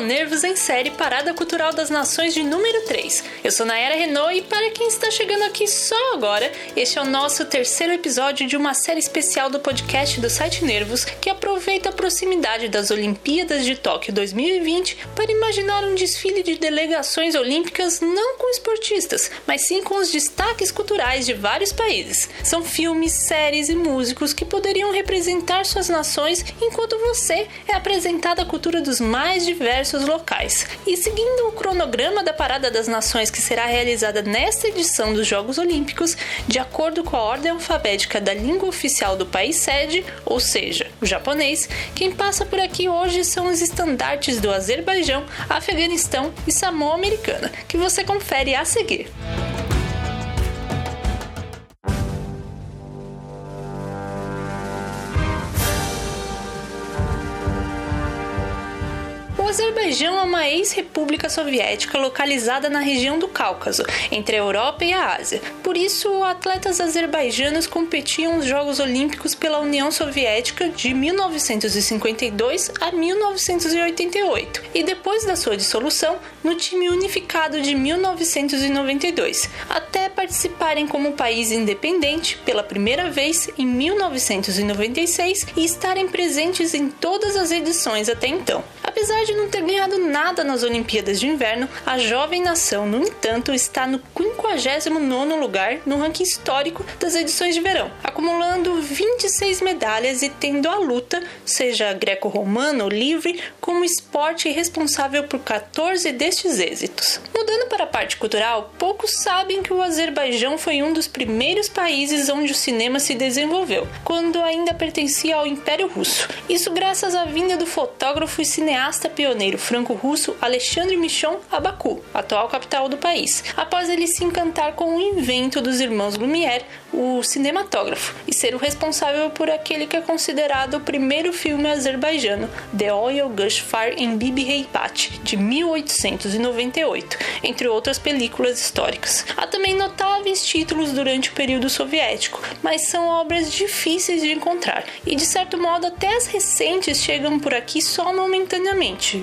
ao Nervos em Série Parada Cultural das Nações de número 3. Eu sou Nayara Renault e para quem está chegando aqui só agora, este é o nosso terceiro episódio de uma série especial do podcast do site Nervos que aproveita a proximidade das Olimpíadas de Tóquio 2020 para imaginar um desfile de delegações olímpicas não com esportistas, mas sim com os destaques culturais de vários países. São filmes, séries e músicos que poderiam representar suas nações enquanto você é apresentado a cultura dos mais diversos locais. E seguindo o cronograma da Parada das Nações que será realizada nesta edição dos Jogos Olímpicos, de acordo com a ordem alfabética da língua oficial do país sede, ou seja, o japonês, quem passa por aqui hoje são os estandartes do Azerbaijão, Afeganistão e Samoa Americana, que você confere a seguir. Azerbaijão é uma ex-república soviética localizada na região do Cáucaso, entre a Europa e a Ásia. Por isso, atletas azerbaijanos competiam nos Jogos Olímpicos pela União Soviética de 1952 a 1988 e depois da sua dissolução no time unificado de 1992, até participarem como país independente pela primeira vez em 1996 e estarem presentes em todas as edições até então. Apesar de não ter ganhado nada nas Olimpíadas de Inverno, a jovem nação, no entanto, está no 59 lugar no ranking histórico das edições de verão, acumulando 26 medalhas e tendo a luta, seja greco-romana ou livre, como esporte responsável por 14 destes êxitos. Mudando para a parte cultural, poucos sabem que o Azerbaijão foi um dos primeiros países onde o cinema se desenvolveu, quando ainda pertencia ao Império Russo. Isso graças à vinda do fotógrafo e cineasta cineasta pioneiro franco-russo Alexandre Michon a Baku, atual capital do país, após ele se encantar com o invento dos irmãos Lumière, o cinematógrafo, e ser o responsável por aquele que é considerado o primeiro filme azerbaijano, The Oil Gush Fire in Bibi Heipat, de 1898, entre outras películas históricas. Há também notáveis títulos durante o período soviético, mas são obras difíceis de encontrar, e de certo modo até as recentes chegam por aqui só momentaneamente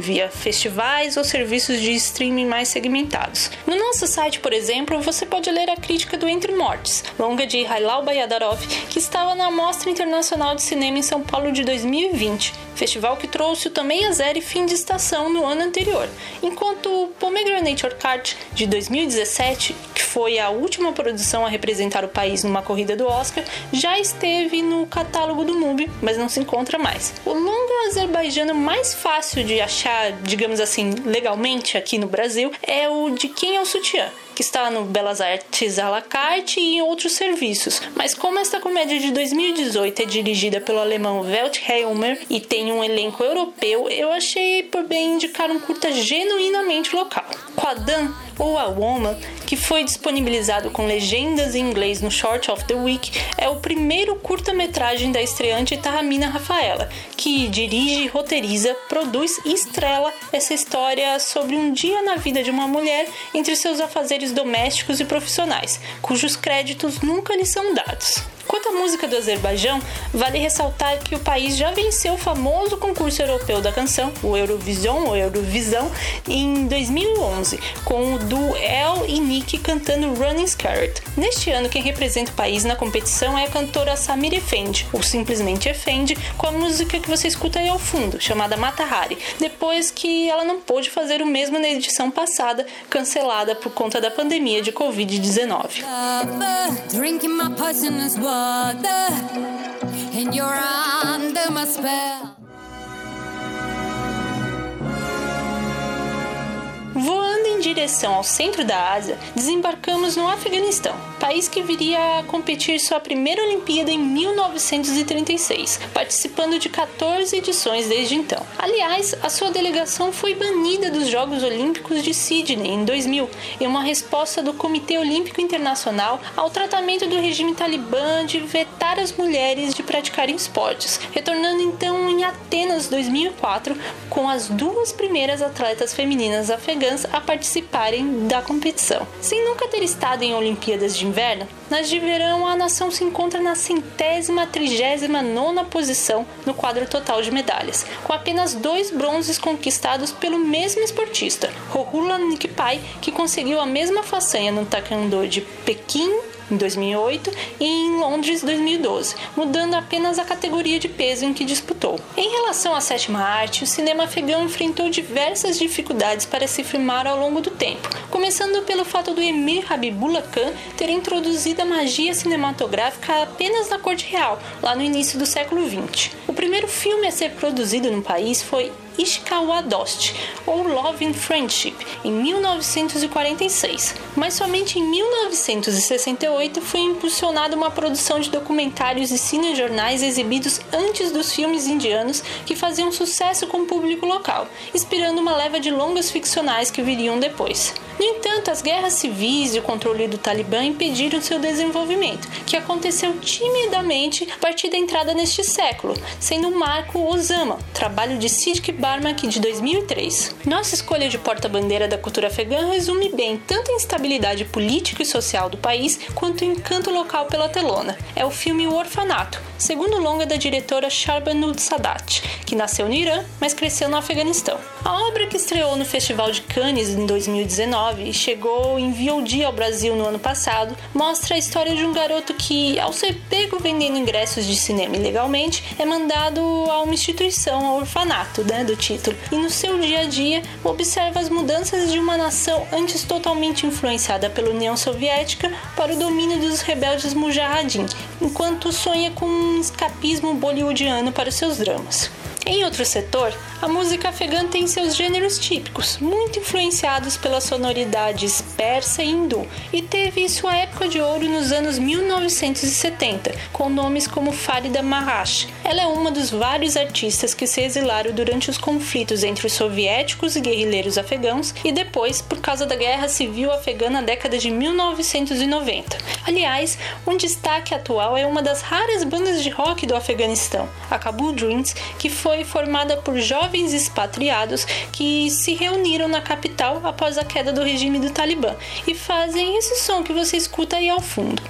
via festivais ou serviços de streaming mais segmentados. No nosso site, por exemplo, você pode ler a crítica do Entre Mortes, longa de Hailal Bayadarov, que estava na Mostra Internacional de Cinema em São Paulo de 2020, festival que trouxe o também a zero fim de estação no ano anterior, enquanto o Pomegranate Orchard de 2017, que foi a última produção a representar o país numa corrida do Oscar, já esteve no catálogo do MUBI, mas não se encontra mais. O longa azerbaijano mais fácil de achar, digamos assim, legalmente aqui no Brasil é o de quem é o sutiã que está no Belas Artes à la carte e em outros serviços. Mas como esta comédia de 2018 é dirigida pelo alemão Welt Helmer e tem um elenco europeu, eu achei por bem indicar um curta genuinamente local. Quadan ou A Woman, que foi disponibilizado com legendas em inglês no Short of the Week, é o primeiro curta-metragem da estreante Tahamina Rafaela, que dirige, roteiriza, produz e estrela essa história sobre um dia na vida de uma mulher entre seus afazeres domésticos e profissionais, cujos créditos nunca lhe são dados. Quanto à música do Azerbaijão, vale ressaltar que o país já venceu o famoso concurso europeu da canção, o Eurovision ou Eurovisão, em 2011, com o duo El e Nick cantando Running Scared. Neste ano, quem representa o país na competição é a cantora Samir Efendi, ou simplesmente Efendi, com a música que você escuta aí ao fundo, chamada Matahari, depois que ela não pôde fazer o mesmo na edição passada, cancelada por conta da pandemia de Covid-19 water, and you're under my spell. Direção ao centro da Ásia, desembarcamos no Afeganistão, país que viria a competir sua primeira Olimpíada em 1936, participando de 14 edições desde então. Aliás, a sua delegação foi banida dos Jogos Olímpicos de Sydney em 2000, em uma resposta do Comitê Olímpico Internacional ao tratamento do regime talibã de vetar as mulheres de praticarem esportes, retornando então em Atenas 2004 com as duas primeiras atletas femininas afegãs a participar participarem da competição. Sem nunca ter estado em Olimpíadas de Inverno, nas de verão a nação se encontra na centésima trigésima nona posição no quadro total de medalhas, com apenas dois bronzes conquistados pelo mesmo esportista, Rohula Nikpai, que conseguiu a mesma façanha no taekwondo de Pequim em 2008 e em Londres 2012, mudando apenas a categoria de peso em que disputou. Em relação à sétima arte, o cinema afegão enfrentou diversas dificuldades para se firmar ao longo do tempo, começando pelo fato do Emir Habibullah Khan ter introduzido a magia cinematográfica apenas na corte real, lá no início do século XX. O primeiro filme a ser produzido no país foi Ishkawadost, ou Love and Friendship, em 1946. Mas somente em 1968 foi impulsionada uma produção de documentários e cinejornais exibidos antes dos filmes indianos que faziam sucesso com o público local, inspirando uma leva de longas ficcionais que viriam depois. No entanto, as guerras civis e o controle do Talibã impediram seu desenvolvimento, que aconteceu timidamente a partir da entrada neste século, sendo um marco Osama, trabalho de Siddiq Barmak de 2003. Nossa escolha de porta-bandeira da cultura afegã resume bem tanto a instabilidade política e social do país quanto o encanto local pela telona. É o filme O Orfanato, segundo longa da diretora Sharbanud Sadat, que nasceu no Irã, mas cresceu no Afeganistão. A obra que estreou no Festival de Cannes em 2019 e chegou em VOD ao Brasil no ano passado, mostra a história de um garoto que, ao ser pego vendendo ingressos de cinema ilegalmente, é mandado a uma instituição, ao orfanato, né, do título, e no seu dia a dia observa as mudanças de uma nação antes totalmente influenciada pela União Soviética para o domínio dos rebeldes Mujahideen, enquanto sonha com um escapismo bollywoodiano para os seus dramas. Em outro setor, a música afegã tem seus gêneros típicos, muito influenciados pelas sonoridades persa e hindu, e teve sua época de ouro nos anos 1970, com nomes como Farida Maharaj. Ela é uma dos vários artistas que se exilaram durante os conflitos entre os soviéticos e guerrilheiros afegãos e depois por causa da guerra civil afegã na década de 1990. Aliás, um destaque atual é uma das raras bandas de rock do Afeganistão, a Kabul Dreams, que foi formada por jovens expatriados que se reuniram na capital após a queda do regime do Talibã e fazem esse som que você escuta aí ao fundo.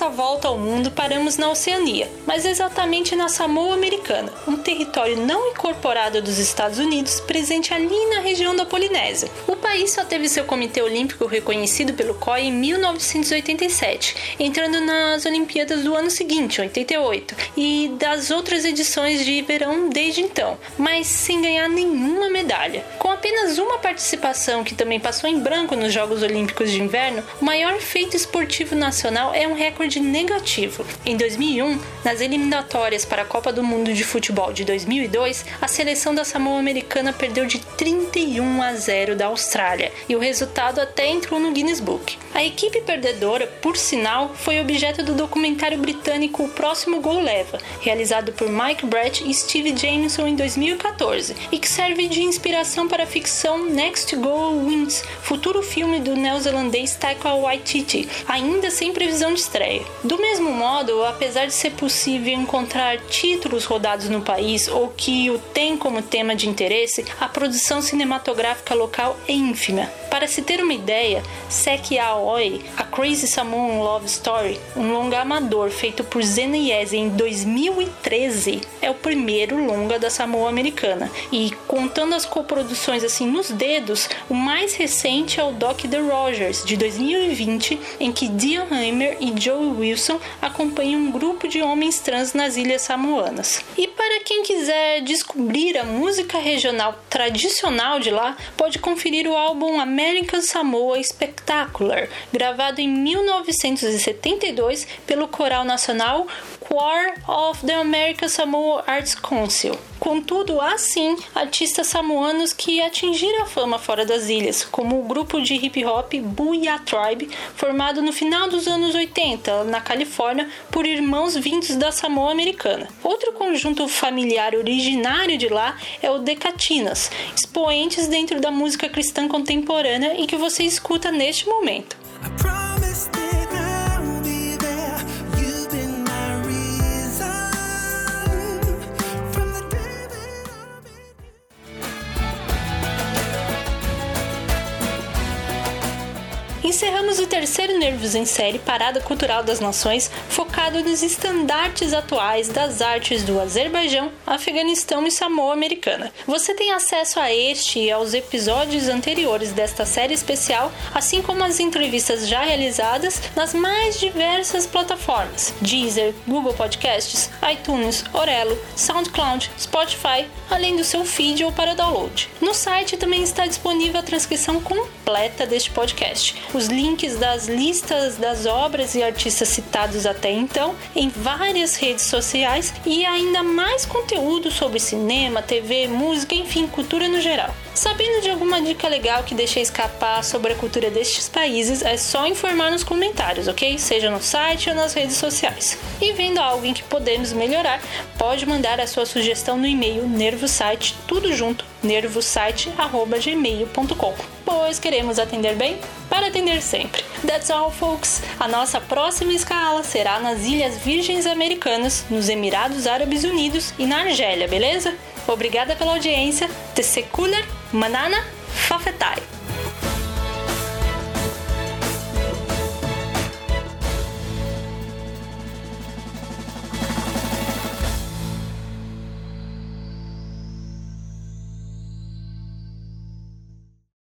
Essa volta ao mundo, paramos na Oceania, mas exatamente na Samoa Americana, um território não incorporado dos Estados Unidos presente ali na região da Polinésia. O país só teve seu comitê olímpico reconhecido pelo COI em 1987, entrando nas Olimpíadas do ano seguinte, 88, e das outras edições de verão desde então, mas sem ganhar nenhuma medalha. Com apenas uma participação que também passou em branco nos Jogos Olímpicos de Inverno, o maior feito esportivo nacional é um recorde negativo. Em 2001, nas eliminatórias para a Copa do Mundo de Futebol de 2002, a seleção da Samoa Americana perdeu de 31 a 0 da Austrália e o resultado até entrou no Guinness Book. A equipe perdedora, por sinal, foi objeto do documentário britânico O Próximo Gol Leva, realizado por Mike Brett e Steve Jameson em 2014, e que serve de inspiração para a ficção Next Goal Wins, futuro filme do neozelandês Taika Waititi, ainda sem previsão de estreia. Do mesmo modo, apesar de ser possível encontrar títulos rodados no país ou que o tem como tema de interesse, a produção cinematográfica local é ínfima. Para se ter uma ideia, Seki Aoi, A Crazy Samoan Love Story, um longa amador feito por Zena Yeze em 2013, é o primeiro longa da Samoa americana. E contando as coproduções assim nos dedos, o mais recente é o Doc The Rogers, de 2020, em que Dion Heimer e Joey Wilson acompanham um grupo de homens trans nas ilhas samoanas. E para quem quiser descobrir a música regional tradicional de lá, pode conferir o álbum American Samoa Spectacular, gravado em 1972 pelo coral nacional Choir of the American Samoa Arts Council. Contudo, há sim artistas samoanos que atingiram a fama fora das ilhas, como o grupo de hip hop Booyah Tribe, formado no final dos anos 80 na Califórnia por irmãos vindos da Samoa Americana. Outro conjunto familiar originário de lá é o Decatinas, expoentes dentro da música cristã contemporânea e que você escuta neste momento. Encerramos o terceiro Nervos em Série Parada Cultural das Nações, focado nos estandartes atuais das artes do Azerbaijão, Afeganistão e Samoa Americana. Você tem acesso a este e aos episódios anteriores desta série especial, assim como as entrevistas já realizadas nas mais diversas plataformas: Deezer, Google Podcasts, iTunes, Orelo, SoundCloud, Spotify, além do seu feed ou para download. No site também está disponível a transcrição completa deste podcast os links das listas das obras e artistas citados até então em várias redes sociais e ainda mais conteúdo sobre cinema, TV, música, enfim, cultura no geral. Sabendo de alguma dica legal que deixei escapar sobre a cultura destes países, é só informar nos comentários, ok? Seja no site ou nas redes sociais. E vendo algo em que podemos melhorar, pode mandar a sua sugestão no e-mail nervosite, tudo junto, nervosite.gmail.com Pois queremos atender bem para atender sempre. That's all, folks! A nossa próxima escala será nas Ilhas Virgens Americanas, nos Emirados Árabes Unidos e na Argélia, beleza? Obrigada pela audiência. Tesecular Manana Fafetai.